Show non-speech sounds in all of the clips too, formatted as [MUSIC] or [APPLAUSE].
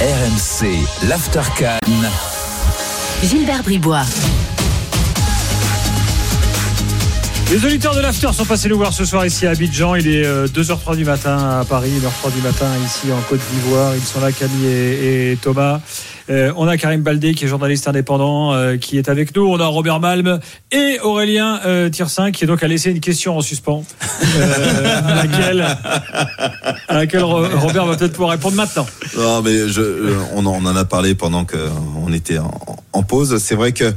RMC, l'After Gilbert Bribois. Les auditeurs de l'After sont passés nous voir ce soir ici à Abidjan. Il est 2h03 euh, du matin à Paris, 1h03 du matin ici en Côte d'Ivoire. Ils sont là, Camille et, Thomas. Euh, on a Karim Baldé qui est journaliste indépendant euh, qui est avec nous. On a Robert Malm et Aurélien euh, qui est donc a laissé une question en suspens à laquelle, Robert va peut-être pouvoir répondre maintenant. Non mais on, en, a parlé pendant qu'on était en pause. C'est vrai que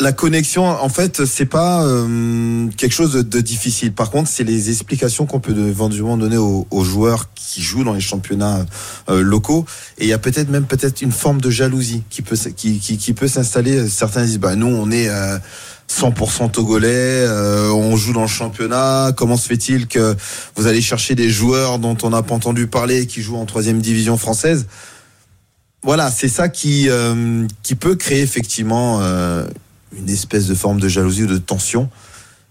la connexion, en fait, c'est pas euh, quelque chose de, difficile. Par contre, c'est les explications qu'on peut éventuellement donner aux, joueurs qui jouent dans les championnats euh, locaux. Et il y a peut-être même peut-être une forme de jalousie qui peut qui, peut s'installer. Certains disent, bah nous, on est 100% euh, togolais, on joue dans le championnat. Comment se fait-il que vous allez chercher des joueurs dont on n'a pas entendu parler, qui jouent en troisième division française? Voilà, c'est ça qui qui peut créer effectivement une espèce de forme de jalousie ou de tension.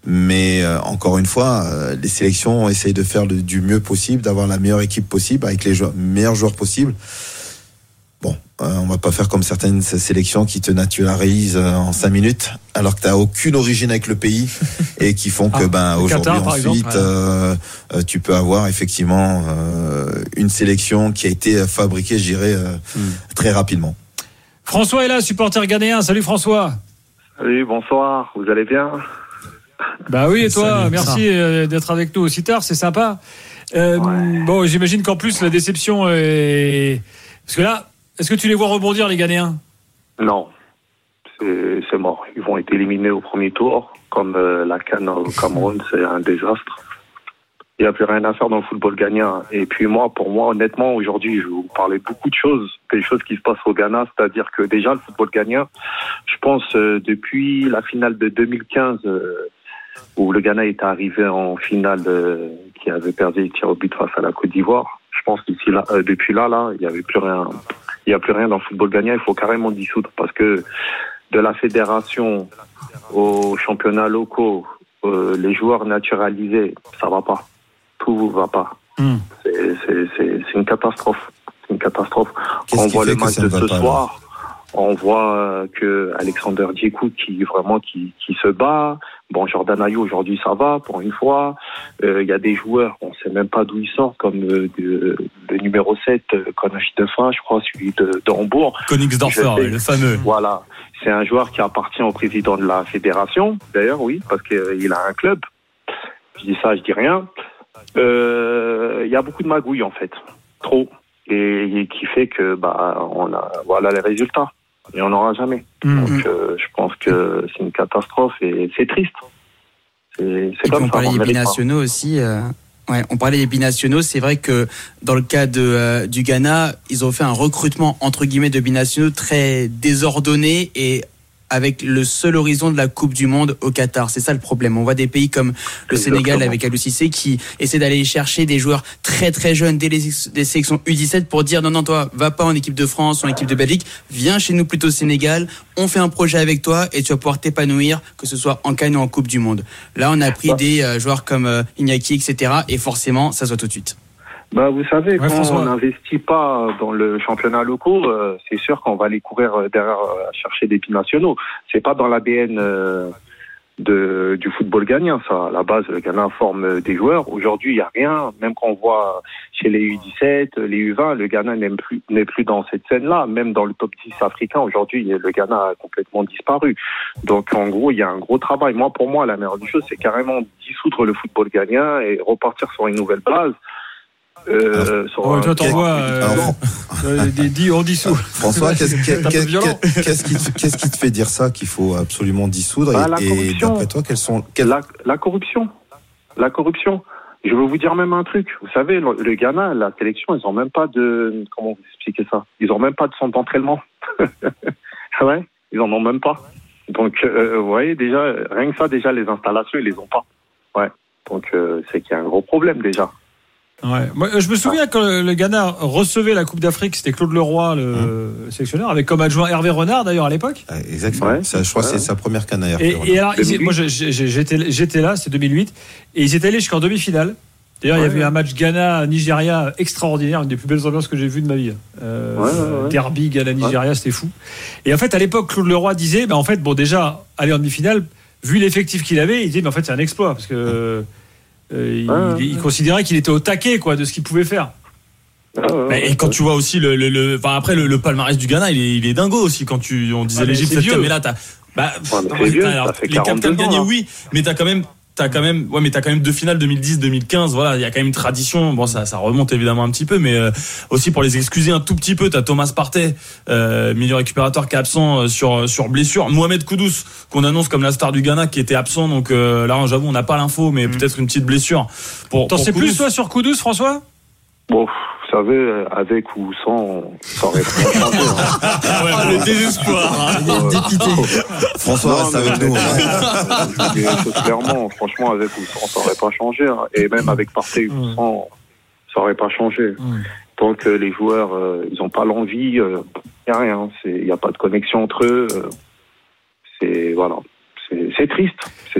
Mais euh, encore une fois, euh, les sélections essayent de faire du mieux possible, d'avoir la meilleure équipe possible avec les meilleurs joueurs possibles. Bon, euh, on va pas faire comme certaines sélections qui te naturalisent en cinq minutes, alors que tu n'as aucune origine avec le pays [LAUGHS] et qui font que ah, ben aujourd'hui ensuite, tu peux avoir effectivement une sélection qui a été fabriquée, je dirais, hmm. très rapidement. François est là, supporter ghanéen. Salut François. Oui, bonsoir, vous allez bien Bah oui, et toi, merci euh, d'être avec nous aussi tard, c'est sympa. Euh, bon, j'imagine qu'en plus, la déception est. Parce que là, est-ce que tu les vois rebondir, les Ghanéens? Non, c'est mort. Ils vont être éliminés au premier tour, comme euh, la Cannes au Cameroun, c'est un désastre il n'y a plus rien à faire dans le football gagnant. Et puis moi, pour moi, honnêtement, aujourd'hui, je vais vous parler beaucoup de choses, des choses qui se passent au Ghana, c'est-à-dire que déjà le football gagnant, je pense euh, depuis la finale de 2015 euh, où le Ghana est arrivé en finale, euh, qui avait perdu les au but face à la Côte d'Ivoire. Je pense qu'ici là, depuis là, là, il n'y avait plus rien, il n'y a plus rien dans le football gagnant. Il faut carrément dissoudre parce que de la fédération aux championnats locaux, les joueurs naturalisés, ça va pas tout va pas. Hmm. C'est une catastrophe. C'est une catastrophe. On voit le match de ce soir. On voit euh, que Alexander Diekou qui vraiment qui, qui se bat. Bon, Jordan Ayou aujourd'hui ça va pour une fois. Euh, il y a des joueurs, on sait même pas d'où ils sortent, comme euh, le numéro 7, Konachi Defa, je crois, celui de, de Hambourg. Königsdorfer, le fameux. Voilà. C'est un joueur qui appartient au président de la fédération, d'ailleurs, oui, parce qu'il a un club. Je dis ça, je dis rien il euh, y a beaucoup de magouilles en fait, trop, et, qui fait que bah on a voilà les résultats et on n'aura jamais. Mm. Donc euh, je pense que c'est une catastrophe et c'est triste. C'est comme on parlait des binationaux aussi. Euh, ouais, on parlait des binationaux. C'est vrai que dans le cas de, du Ghana, ils ont fait un recrutement entre guillemets de binationaux très désordonné et avec le seul horizon de la Coupe du Monde au Qatar. C'est ça le problème. On voit des pays comme le Sénégal avec Alou Cissé qui essaie d'aller chercher des joueurs très très jeunes dès les, sélections U17 pour dire non non toi va pas en équipe de France ou en équipe de Belgique, viens chez nous plutôt au Sénégal, on fait un projet avec toi et tu vas pouvoir t'épanouir que ce soit en Cannes ou en Coupe du Monde. Là on a pris des euh, joueurs comme euh, Iñaki etc et forcément ça se voit tout de suite. Bah, vous savez, quand on n'investit pas dans le championnat local, euh, c'est sûr qu'on va aller courir euh, derrière euh, à chercher des nationaux. C'est pas dans l'ADN de, du football gagnant, ça. À la base, le Ghana forme des joueurs. Aujourd'hui, il n'y a rien. Même quand on voit chez les U17, les U20, le Ghana n'est plus, n'est plus dans cette scène-là. Même dans le top 10 africain, aujourd'hui, le Ghana a complètement disparu. Donc, en gros, il y a un gros travail. Moi, pour moi, la meilleure des choses, c'est carrément dissoudre le football gagnant et repartir sur une nouvelle base. Euh, toi, t'envoies euh, [LAUGHS] euh, on dissout. François, [LAUGHS] qu'est-ce qui, te fait dire ça qu'il faut absolument dissoudre bah, Et, d'après toi, quelles sont la, la, corruption, la corruption. Je veux vous dire même un truc. Vous savez, le, Ghana, la sélection, ils ont même pas de comment vous expliquer ça? Ils ont même pas de centre d'entraînement. [LAUGHS] ouais, ils en ont même pas. Donc, euh, vous voyez déjà, rien que ça, déjà les installations, ils les ont pas. Ouais. Donc, c'est qu'il y a un gros problème déjà. Ouais. Moi, je me souviens quand le Ghana recevait la Coupe d'Afrique, c'était Claude Leroy, le mmh. sélectionneur, avec comme adjoint Hervé Renard d'ailleurs à l'époque. exactement. Ça, je crois que c'est sa première canne Et, et alors, moi j'étais là, c'est 2008, et ils étaient allés jusqu'en demi-finale. D'ailleurs, il y avait un match Ghana-Nigeria extraordinaire, une des plus belles ambiances que j'ai vues de ma vie. Euh, derby Ghana-Nigeria, c'était fou. Et en fait, à l'époque, Claude Leroy disait, bah, en fait, bon, déjà, aller en demi-finale, vu l'effectif qu'il avait, il disait, mais en fait, c'est un exploit parce que euh, il, considérait qu'il était au taquet, quoi, de ce qu'il pouvait faire. et quand tu vois aussi le, le, enfin après le, palmarès du Ghana, il est, il est dingo aussi. Quand tu, on disait l'Égypte cette là t'as, bah, les quatre gagnés, oui, mais t'as quand même t'as quand même ouais mais t'as quand même deux finales 2010 2015 voilà il y a quand même une tradition. Bon ça ça remonte évidemment un petit peu mais euh, aussi pour les excuser un tout petit peu t'as Thomas Partey euh, milieu récupérateur qui est absent euh, sur sur blessure. Mohamed Koudous qu'on annonce comme la star du Ghana qui était absent donc euh, là j'avoue on n'a pas l'info mais mm. peut-être une petite blessure pour t'en sais plus toi sur Koudous François? Bon savez, avec ou sans, ça aurait pas changé. Hein. Ah le désespoir. Hein. François reste avec nous. [LAUGHS] Hein. clairement, franchement, avec ou sans, ça aurait pas changé. Hein. Et même avec Partey ou mm. sans, ça aurait pas changé. Mm. Tant que les joueurs, euh, ils ont pas l'envie, il euh, n'y a rien. Il n'y a pas de connexion entre eux. Euh, c'est voilà c'est triste.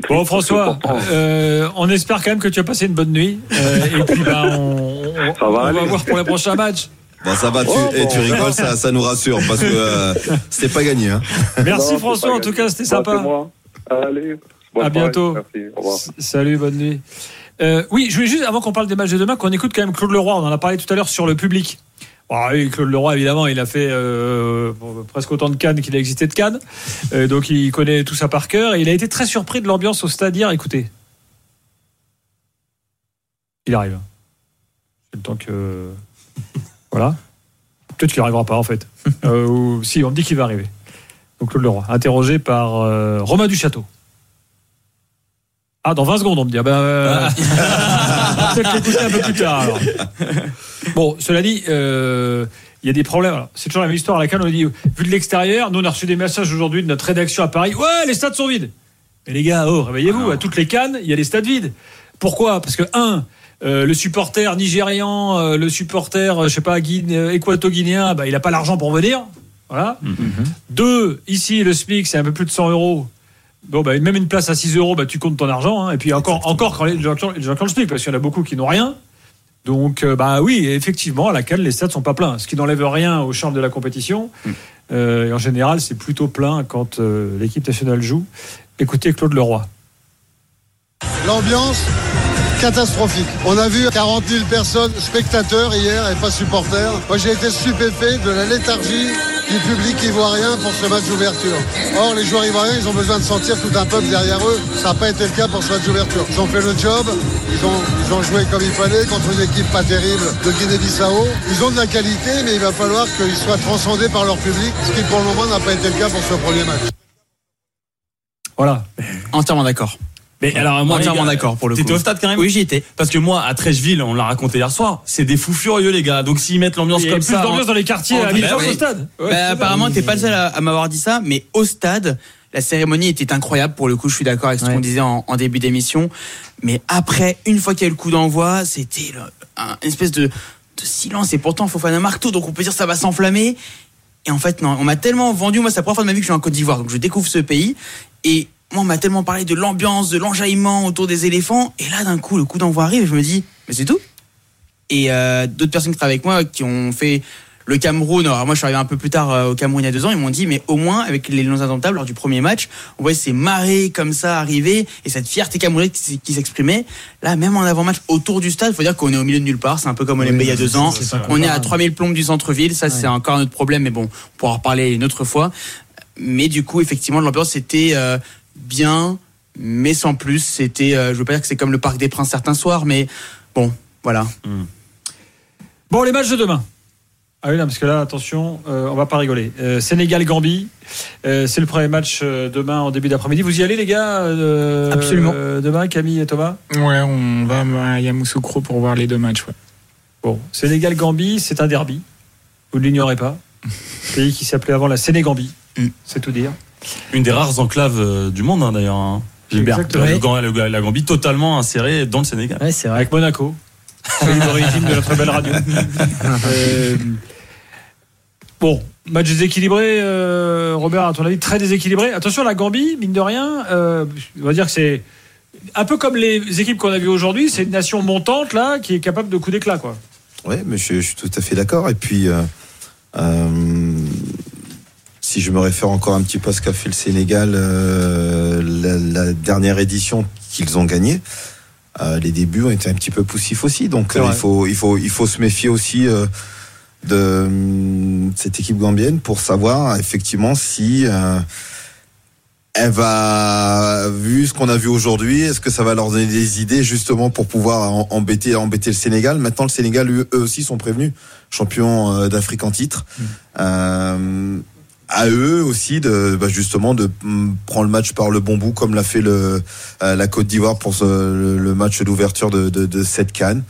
Bon François, euh, on espère quand même que tu as passé une bonne nuit. Euh, et puis bah, on, va, voir pour les prochains matchs. Bon, ça va, tu, oh, et tu rigoles, ça, ça, nous rassure parce que euh, c'était pas gagné. Hein. Merci François, en tout cas, c'était sympa. Allez, à bientôt. Salut, bonne nuit. oui, je voulais juste, avant qu'on parle des matchs de demain, qu'on écoute quand même Claude Leroy. On en a parlé tout à l'heure sur le public. Ah oui, Claude Leroy, évidemment, il a fait euh, presque autant de Cannes qu'il a existé de Cannes. Euh, donc il connaît tout ça par cœur. Et il a été très surpris de l'ambiance au stade hier. Écoutez. Il arrive. C'est le temps que. Voilà. Peut-être qu'il n'arrivera pas, en fait. [LAUGHS] Euh, ou, si, on me dit qu'il va arriver. Donc Claude Leroy, interrogé par Romain Duchâteau. Ah, dans 20 secondes, on me dit. Ah ben, euh, [LAUGHS] peut-être l'écouter un peu plus tard. Bon, cela dit, euh, il y a des problèmes. C'est toujours la même histoire à laquelle on dit, vu de l'extérieur, nous on a reçu des messages aujourd'hui de notre rédaction à Paris. Ouais, les stades sont vides. Mais les gars, oh, réveillez-vous. À toutes les cannes, il y a des stades vides. Pourquoi? Parce que un, euh, le supporter nigérian, le supporter, je sais pas, équato-guinéen, bah, il n'a pas l'argent pour venir. Voilà. Mm-hmm. Deux, ici, le SMIC, c'est un peu plus de 100 euros. Bon, bah, même une place à 6 euros, bah, tu comptes ton argent. Hein. et puis encore, encore quand les gens, gens parce qu'il y en a beaucoup qui n'ont rien. Donc, euh, bah oui, effectivement, à laquelle les stades sont pas pleins. Ce qui n'enlève rien au charme de la compétition. Mm. Euh, et en général, c'est plutôt plein quand euh, l'équipe nationale joue. Écoutez Claude Leroy. L'ambiance catastrophique. On a vu 40 000 personnes, spectateurs hier et pas supporters. Moi, j'ai été stupéfait de la léthargie du public ivoirien pour ce match d'ouverture. Or, les joueurs ivoiriens, ils ont besoin de sentir tout un peuple derrière eux. Ça n'a pas été le cas pour ce match d'ouverture. Ils ont fait le job, ils ont, ils ont joué comme il fallait contre une équipe pas terrible de Guinée-Bissau. Ils ont de la qualité, mais il va falloir qu'ils soient transcendés par leur public, ce qui pour le moment n'a pas été le cas pour ce premier match. Voilà. Entièrement d'accord. Mais alors moi entièrement d'accord pour le coup. T'étais au stade quand même Oui, j'y étais. Parce que moi à Trècheville, on l'a raconté hier soir, c'est des fous furieux les gars. Donc s'ils mettent l'ambiance comme ça, il y a plus d'ambiance dans les quartiers à bah, au stade. Bah, apparemment, t'es pas le seul à, m'avoir dit ça, mais au stade, la cérémonie était incroyable. Pour le coup, je suis d'accord avec ce qu'on disait en, début d'émission. Mais après, une fois qu'il y a eu le coup d'envoi, c'était une espèce de, de silence. Et pourtant, Fofana marque tout, donc on peut dire ça va s'enflammer. Et en fait, non, on m'a tellement vendu. Moi, c'est la première fois de ma vie que je suis en Côte d'Ivoire, donc je découvre ce pays. Et moi, on m'a tellement parlé de l'ambiance, de l'enjaillement autour des éléphants. Et là, d'un coup, le coup d'envoi arrive et je me dis, mais c'est tout. Et euh, d'autres personnes qui travaillent avec moi, qui ont fait le Cameroun, alors moi je suis arrivé un peu plus tard euh, au Cameroun il y a deux ans, ils m'ont dit, mais au moins avec les Lions indomptables lors du premier match, on voyait ces marées comme ça arriver et cette fierté camerounaise qui, s'exprimait. Là, même en avant-match autour du stade, il faut dire qu'on est au milieu de nulle part, c'est un peu comme on l'aimait il y a deux ans. on est à 3000 plombes du centre-ville, ça c'est encore un autre problème, mais bon, on pourra en reparler une autre fois. Mais du coup, effectivement, l'ambiance était euh, bien, mais sans plus. C'était, euh, je veux pas dire que c'est comme le Parc des Princes certains soirs, mais bon, voilà. Hmm. Bon, les matchs de demain. Ah oui, non, parce que là, attention, euh, on va pas rigoler. Euh, Sénégal-Gambie, c'est le premier match demain en début d'après-midi. Vous y allez, les gars Absolument. demain, Camille et Thomas? Ouais, on va à Yamoussoukro pour voir les deux matchs. Ouais. Bon, Sénégal-Gambie, c'est un derby. Vous ne l'ignorez pas. [LAUGHS] Pays qui s'appelait avant la Sénégambie. Hmm. C'est tout dire. Une des rares enclaves euh, du monde, hein, d'ailleurs. Hein. la Gambie totalement insérée dans le Sénégal. c'est vrai. Avec Monaco. [LAUGHS] C'est l'origine de notre belle radio. [LAUGHS] Euh, bon, match déséquilibré, euh, Robert, à ton avis, très déséquilibré. Attention, la Gambie, mine de rien, on va dire que c'est un peu comme les équipes qu'on a vues aujourd'hui, c'est une nation montante là qui est capable de coups d'éclat, quoi. Oui, mais je, suis tout à fait d'accord. Et puis, euh, euh, si je me réfère encore un petit peu à ce qu'a fait le Sénégal, euh, la, dernière édition qu'ils ont gagnée, les débuts ont été un petit peu poussifs aussi. Donc, il faut, il faut, il faut se méfier aussi de cette équipe gambienne pour savoir effectivement si elle va, vu ce qu'on a vu aujourd'hui, est-ce que ça va leur donner des idées justement pour pouvoir embêter, embêter le Sénégal? Maintenant, le Sénégal, eux, aussi, sont prévenus, champions euh, d'Afrique en titre. Mm. Euh, à eux aussi de bah, justement de mm, prendre le match par le bon bout comme l'a fait le euh, la Côte d'Ivoire pour le, match d'ouverture de, de, de cette canne.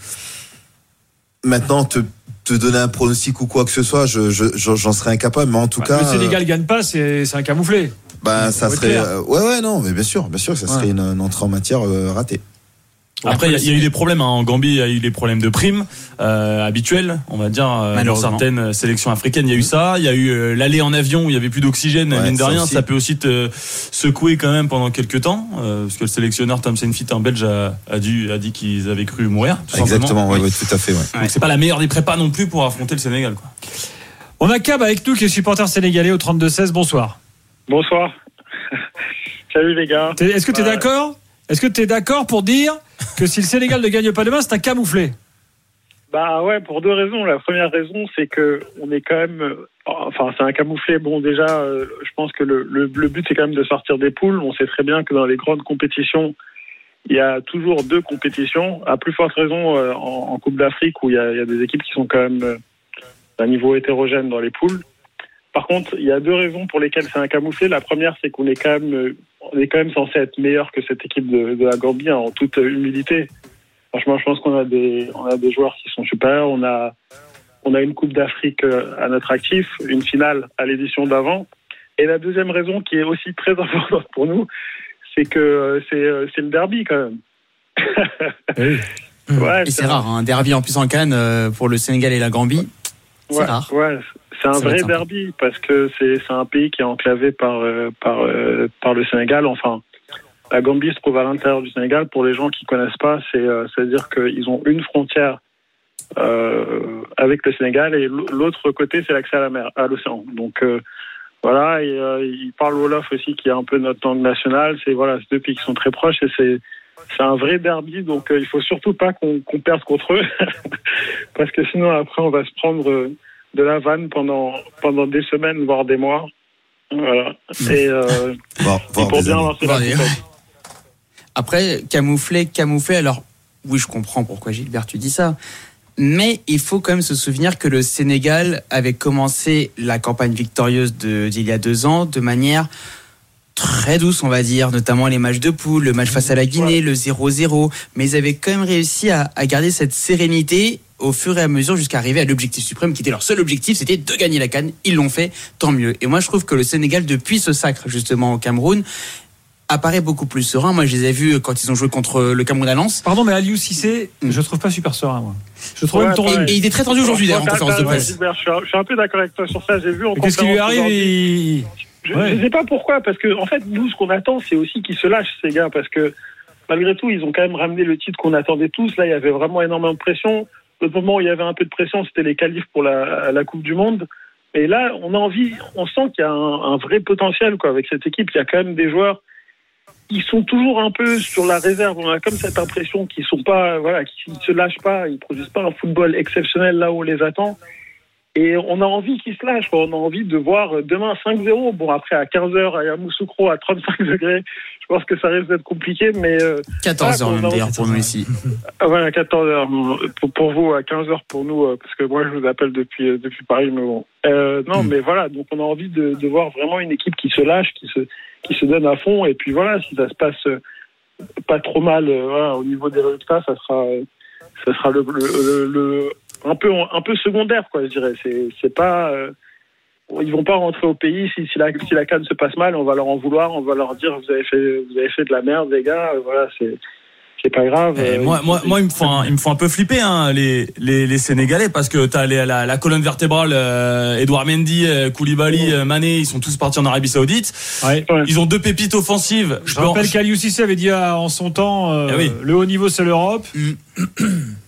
Maintenant, te, te donner un pronostic ou quoi que ce soit, je, j'en serais incapable. Mais en tout cas, le Sénégal gagne pas, c'est, c'est un camouflé. Bah, ça serait. Euh, ouais, ouais, non, mais bien sûr, bien sûr, ça serait une, entrée en matière euh, ratée. Après, il y, a eu des problèmes hein. en Gambie. Il y a eu des problèmes de primes euh, habituels, on va dire, euh, dans certaines sélections africaines. Il y a eu ça. Il y a eu l'aller en avion où il y avait plus d'oxygène. mine de rien, ça peut aussi te secouer quand même pendant quelques temps, parce que le sélectionneur Tom Senfit, un Belge, a, a, dû, a dit qu'ils avaient cru mourir. Exactement, oui, tout à fait. Donc c'est pas la meilleure des prépas non plus pour affronter le Sénégal. Quoi. On a Cab avec nous qui est supporter sénégalais au 32-16. Bonsoir. Bonsoir. [LAUGHS] Salut les gars. Est-ce que tu es d'accord? Est-ce que tu es d'accord pour dire que si le Sénégal ne gagne pas demain, c'est un camouflé Bah ouais, pour deux raisons. La première raison, c'est que on est quand même, euh, enfin c'est un camouflé. Bon déjà, euh, je pense que le, but c'est quand même de sortir des poules. On sait très bien que dans les grandes compétitions, il y a toujours deux compétitions. À plus forte raison euh, en, Coupe d'Afrique où il y, a, des équipes qui sont quand même d'un niveau hétérogène dans les poules. Par contre, il y a deux raisons pour lesquelles c'est un camouflé. La première, c'est qu'on est quand même, on est quand même censé être meilleur que cette équipe de, de la Gambie hein, en toute humilité. Franchement, je pense qu'on a des, on a des joueurs qui sont super. On a, on a une Coupe d'Afrique euh, à notre actif, une finale à l'édition d'avant. Et la deuxième raison, qui est aussi très [LAUGHS] importante pour nous, c'est que euh, c'est, euh, c'est le derby quand même. [LAUGHS] ouais, et c'est rare, un derby en plus en Cannes pour le Sénégal et la Gambie. C'est rare. Ouais, c'est un vrai derby parce que c'est un pays qui est enclavé par, euh, par, euh, par le Sénégal. Enfin, la Gambie se trouve à l'intérieur du Sénégal. Pour les gens qui connaissent pas, c'est euh, qu'ils ont une frontière avec le Sénégal et l'autre côté, c'est l'accès à la mer, à l'océan. Donc voilà, et, ils parlent Wolof aussi, qui est un peu notre langue nationale. C'est voilà, deux pays qui sont très proches et c'est c'est un vrai derby, donc il faut surtout pas qu'on perde contre eux, [LAUGHS] parce que sinon après on va se prendre de la vanne pendant, pendant des semaines, voire des mois. Voilà. Et, euh, [LAUGHS] pour bien lancer la Après, camoufler, camoufler, alors oui, je comprends pourquoi Gilbert, tu dis ça. Mais il faut quand même se souvenir que le Sénégal avait commencé la campagne victorieuse d'il y a deux ans de manière très douce, on va dire, notamment les matchs de poule, le match face à la Guinée, le 0-0. Mais ils avaient quand même réussi à, à garder cette sérénité au fur et à mesure jusqu'à arriver à l'objectif suprême qui était leur seul objectif, c'était de gagner la canne. Ils l'ont fait, tant mieux. Et moi, je trouve que le Sénégal, depuis ce sacre justement au Cameroun, apparaît beaucoup plus serein. Moi, je les ai vus quand ils ont joué contre le Cameroun à Lens. Pardon, mais Aliou Cissé, mm. je trouve pas super serein, moi. Je trouve même et, il est très tendu aujourd'hui, d'ailleurs, en conférence de presse. Je suis un peu d'accord avec toi sur ça. J'ai vu en Qu'est-ce qui lui arrive Je ne sais pas pourquoi, parce que en fait, nous, ce qu'on attend, c'est aussi qu'ils se lâchent, ces gars, parce que malgré tout, ils ont quand même ramené le titre qu'on attendait tous. Là, il y avait vraiment énormément de pression. Le moment où il y avait un peu de pression, c'était les qualifs pour la, Coupe du Monde. Et là, on a envie, on sent qu'il y a un, vrai potentiel avec cette équipe. Il y a quand même des joueurs qui sont toujours un peu sur la réserve. On a comme cette impression qu'ils sont voilà, qu'ils ne se lâchent pas, ils produisent pas un football exceptionnel là où on les attend. Et on a envie qu'ils se lâchent. On a envie de voir demain 5-0. Bon, après, à 15h, à Yamoussoukro, à 35 degrés, je pense que ça risque d'être compliqué. mais 14h euh, même d'ailleurs pour nous ici. Ah, voilà, 14h. Pour, vous, à 15h pour nous, euh, parce que moi, je vous appelle depuis, euh, depuis Paris. Mais bon. non, hmm. mais voilà. Donc, on a envie de, de, voir vraiment une équipe qui se lâche, qui se, qui se donne à fond. Et puis voilà, si ça se passe pas trop mal voilà, au niveau des résultats, ça sera, ça sera le, le, le un peu un peu secondaire quoi je dirais. C'est pas euh, ils vont pas rentrer au pays si, si la si la canne se passe mal. On va leur en vouloir on va leur dire vous avez fait vous avez fait de la merde les gars. Voilà c'est c'est pas grave. Euh, moi, moi, moi, ils me font, un, ils me font un peu flipper hein, les, les, les Sénégalais parce que t'as les, la, la colonne vertébrale, euh, Edouard Mendy, euh, Koulibaly, euh, Mané, ils sont tous partis en Arabie Saoudite. Ouais. Ils ont deux pépites offensives. Je rappelle qu'Aliou Cissé avait dit euh, en son temps, euh, oui. le haut niveau c'est l'Europe. Mm.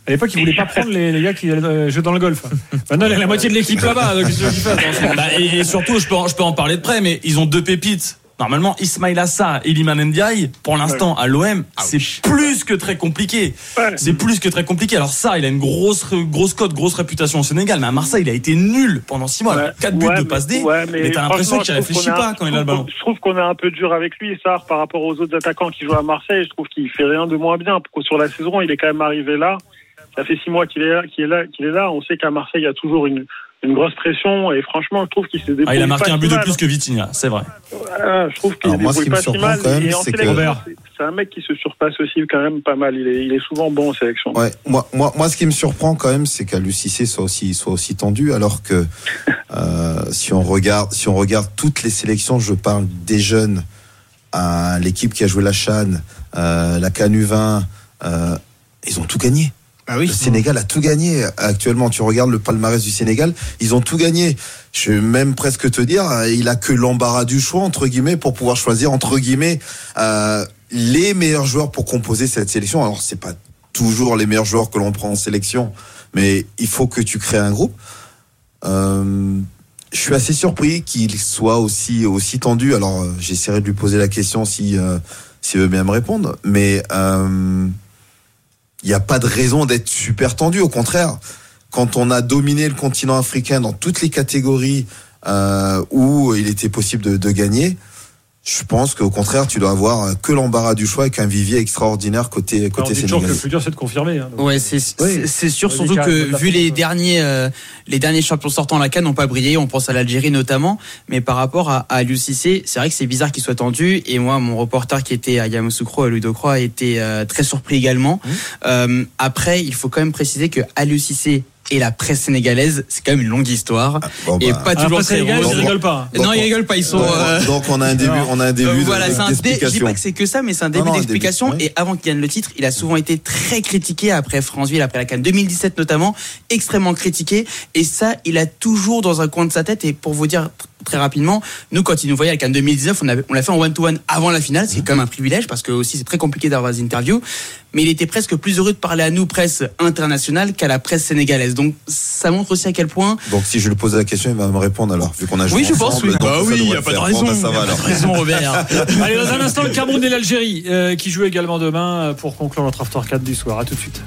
À l'époque, il voulait pas prendre les, les gars qui euh, jouent dans le golf. Maintenant, il y a la moitié de l'équipe là-bas. donc qu'il fasse, hein Bah, et, et surtout, je peux, je peux en parler de près, mais ils ont deux pépites. Normalement, Ismail Assa et Iliman Ndiaye, pour l'instant, à l'OM, c'est plus que très compliqué. C'est plus que très compliqué. Alors ça, il a une grosse, grosse cote, grosse réputation au Sénégal, mais à Marseille, il a été nul pendant six mois. Ouais. 4 buts de passe D. ouais, mais t'as l'impression qu'il réfléchit pas quand il a le ballon. Je trouve qu'on est un peu dur avec lui, ça, par rapport aux autres attaquants qui jouent à Marseille. Je trouve qu'il fait rien de moins bien. Sur la saison, il est quand même arrivé là. Ça fait six mois qu'il est là, qu'il est là, qu'il est là. On sait qu'à Marseille, il y a toujours une, une grosse pression. Et franchement, je trouve qu'il s'est débrouillé. Ah, il a marqué pas un but de plus que Vitinha, c'est vrai. Ah, je trouve qu'il Alors, moi, ce débrouille qui me pas si surprend mal. quand même, Et en c'est que- c'est- C'est un mec qui se surpasse aussi quand même pas mal. Il est, il est souvent bon en sélection. Ouais, moi, moi, moi, ce qui me surprend quand même, c'est qu'Aliou Cissé soit aussi, soit aussi tendu, alors que [LAUGHS] euh, si on regarde, si on regarde toutes les sélections, je parle des jeunes, à l'équipe qui a joué la Chan, euh, la Canu 20, euh, ils ont tout gagné. Ah oui. Le Sénégal a tout gagné actuellement. Tu regardes le palmarès du Sénégal, ils ont tout gagné. Je vais même presque te dire, euh, il a que l'embarras du choix entre guillemets pour pouvoir choisir entre guillemets euh, les meilleurs joueurs pour composer cette sélection. Alors c'est pas toujours les meilleurs joueurs que l'on prend en sélection, mais il faut que tu crées un groupe. Euh, je suis assez surpris qu'il soit aussi aussi tendu. Alors euh, j'essaierai de lui poser la question si euh, s'il veut bien me répondre, mais euh, il n'y a pas de raison d'être super tendu. Au contraire, quand on a dominé le continent africain dans toutes les catégories euh, où il était possible de, de gagner, je pense qu'au contraire, tu dois avoir que l'embarras du choix avec un vivier extraordinaire côté Alors, on côté dit toujours que le sénégalais. plus dur, c'est de confirmer. hein. Ouais, c'est c'est- c'est sûr, surtout que vu les derniers, euh, les derniers champions sortant à la Cannes n'ont pas brillé. On pense à l'Algérie notamment, mais par rapport à, à l'UCC, c'est vrai que c'est bizarre qu'il soit tendu. Et moi, mon reporter qui était à Yamoussoukro, à Ludocroix, a été euh, très surpris également. Mmh. Euh, après, il faut quand même préciser que à l'UCC et la presse sénégalaise, c'est quand même une longue histoire Ah, bon, et bah, pas toujours très rose. ils rigolent pas. Non, ils rigolent pas, ils sont. donc, euh, donc on a un début, on a un début Euh, de- voilà, c'est un dé- je dis pas que c'est que ça, mais c'est un début d'explication. Et avant qu'il gagne le titre, il a souvent été très critiqué après Franceville, après la Cannes 2017 notamment, extrêmement critiqué. Et ça, il a toujours dans un coin de sa tête. Et pour vous dire tr- très rapidement, nous, quand il nous voyait à la Cannes 2019, on, avait- on l'a fait en one-to-one avant la finale, ce qui est quand même un privilège parce que aussi c'est très compliqué d'avoir des interviews. Mais il était presque plus heureux de parler à nous, presse internationale, qu'à la presse sénégalaise. Donc ça montre aussi à quel point Donc si je lui pose la question, il va me répondre alors, vu qu'on a joué Oui, je pense, oui. donc Bah oui, devrait y a le pas de faire. raison. Bon, bah, ça Y a va pas de alors. raison, Robert. [LAUGHS] Allez, dans un instant, le Cameroun et l'Algérie euh, qui jouent également demain euh, pour conclure notre After 4 du soir. À tout de suite.